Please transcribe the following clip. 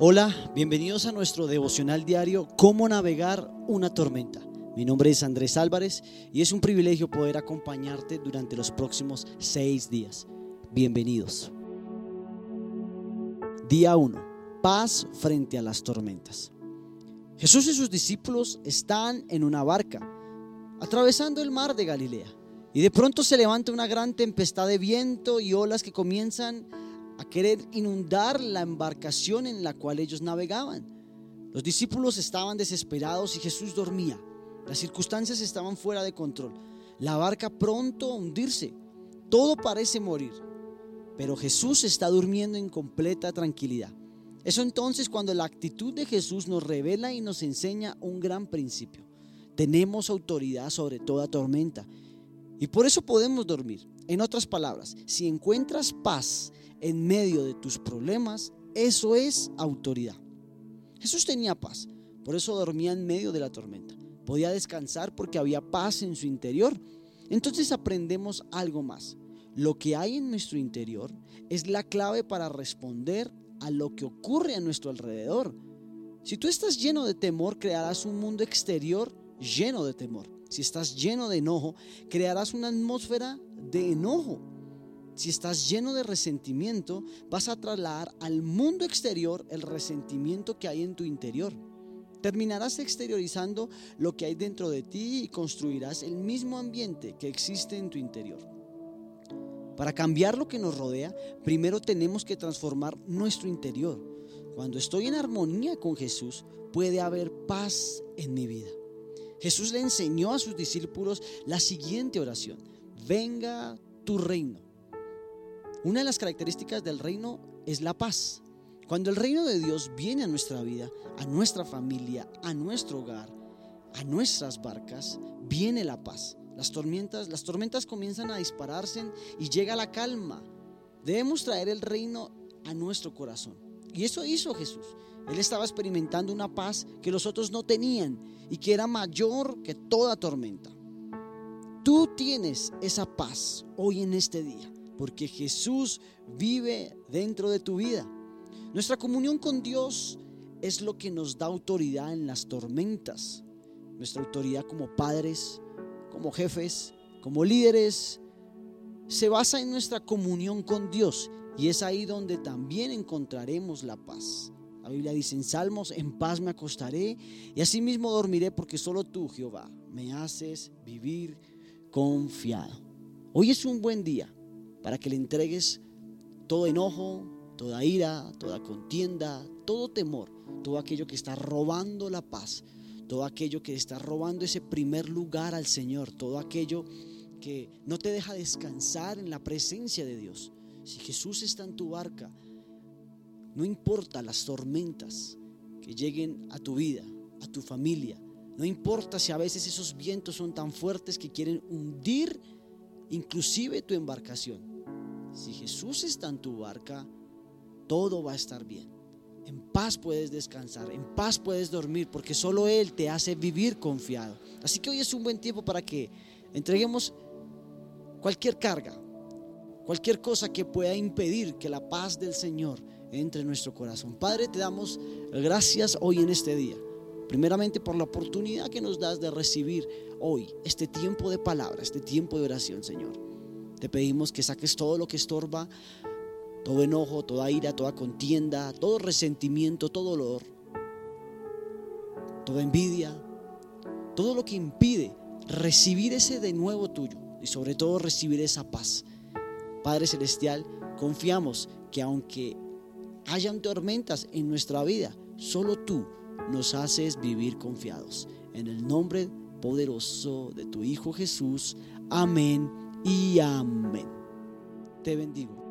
Hola, bienvenidos a nuestro devocional diario Cómo navegar una tormenta. Mi nombre es Andrés Álvarez y es un privilegio poder acompañarte durante los próximos seis días. Bienvenidos. Día 1. Paz frente a las tormentas. Jesús y sus discípulos están en una barca, atravesando el mar de Galilea, y de pronto se levanta una gran tempestad de viento y olas que comienzan a querer inundar la embarcación en la cual ellos navegaban. Los discípulos estaban desesperados y Jesús dormía. Las circunstancias estaban fuera de control. La barca pronto a hundirse. Todo parece morir. Pero Jesús está durmiendo en completa tranquilidad. Eso entonces cuando la actitud de Jesús nos revela y nos enseña un gran principio. Tenemos autoridad sobre toda tormenta. Y por eso podemos dormir. En otras palabras, si encuentras paz en medio de tus problemas, eso es autoridad. Jesús tenía paz, por eso dormía en medio de la tormenta. Podía descansar porque había paz en su interior. Entonces aprendemos algo más. Lo que hay en nuestro interior es la clave para responder a lo que ocurre a nuestro alrededor. Si tú estás lleno de temor, crearás un mundo exterior lleno de temor. Si estás lleno de enojo, crearás una atmósfera de enojo. Si estás lleno de resentimiento, vas a trasladar al mundo exterior el resentimiento que hay en tu interior. Terminarás exteriorizando lo que hay dentro de ti y construirás el mismo ambiente que existe en tu interior. Para cambiar lo que nos rodea, primero tenemos que transformar nuestro interior. Cuando estoy en armonía con Jesús, puede haber paz en mi vida. Jesús le enseñó a sus discípulos la siguiente oración. Venga tu reino una de las características del reino es la paz. Cuando el reino de Dios viene a nuestra vida, a nuestra familia, a nuestro hogar, a nuestras barcas, viene la paz. Las tormentas, las tormentas comienzan a dispararse y llega la calma. Debemos traer el reino a nuestro corazón. Y eso hizo Jesús. Él estaba experimentando una paz que los otros no tenían y que era mayor que toda tormenta. Tú tienes esa paz hoy en este día porque Jesús vive dentro de tu vida. Nuestra comunión con Dios es lo que nos da autoridad en las tormentas. Nuestra autoridad como padres, como jefes, como líderes, se basa en nuestra comunión con Dios y es ahí donde también encontraremos la paz. La Biblia dice en Salmos, en paz me acostaré y asimismo dormiré porque solo tú, Jehová, me haces vivir confiado. Hoy es un buen día para que le entregues todo enojo, toda ira, toda contienda, todo temor, todo aquello que está robando la paz, todo aquello que está robando ese primer lugar al Señor, todo aquello que no te deja descansar en la presencia de Dios. Si Jesús está en tu barca, no importa las tormentas que lleguen a tu vida, a tu familia, no importa si a veces esos vientos son tan fuertes que quieren hundir inclusive tu embarcación. Si Jesús está en tu barca, todo va a estar bien. En paz puedes descansar, en paz puedes dormir, porque solo Él te hace vivir confiado. Así que hoy es un buen tiempo para que entreguemos cualquier carga, cualquier cosa que pueda impedir que la paz del Señor entre en nuestro corazón. Padre, te damos gracias hoy en este día. Primeramente por la oportunidad que nos das de recibir hoy este tiempo de palabra, este tiempo de oración, Señor. Te pedimos que saques todo lo que estorba, todo enojo, toda ira, toda contienda, todo resentimiento, todo dolor, toda envidia, todo lo que impide recibir ese de nuevo tuyo y sobre todo recibir esa paz. Padre Celestial, confiamos que aunque hayan tormentas en nuestra vida, solo tú nos haces vivir confiados. En el nombre poderoso de tu Hijo Jesús. Amén y amén. Te bendigo.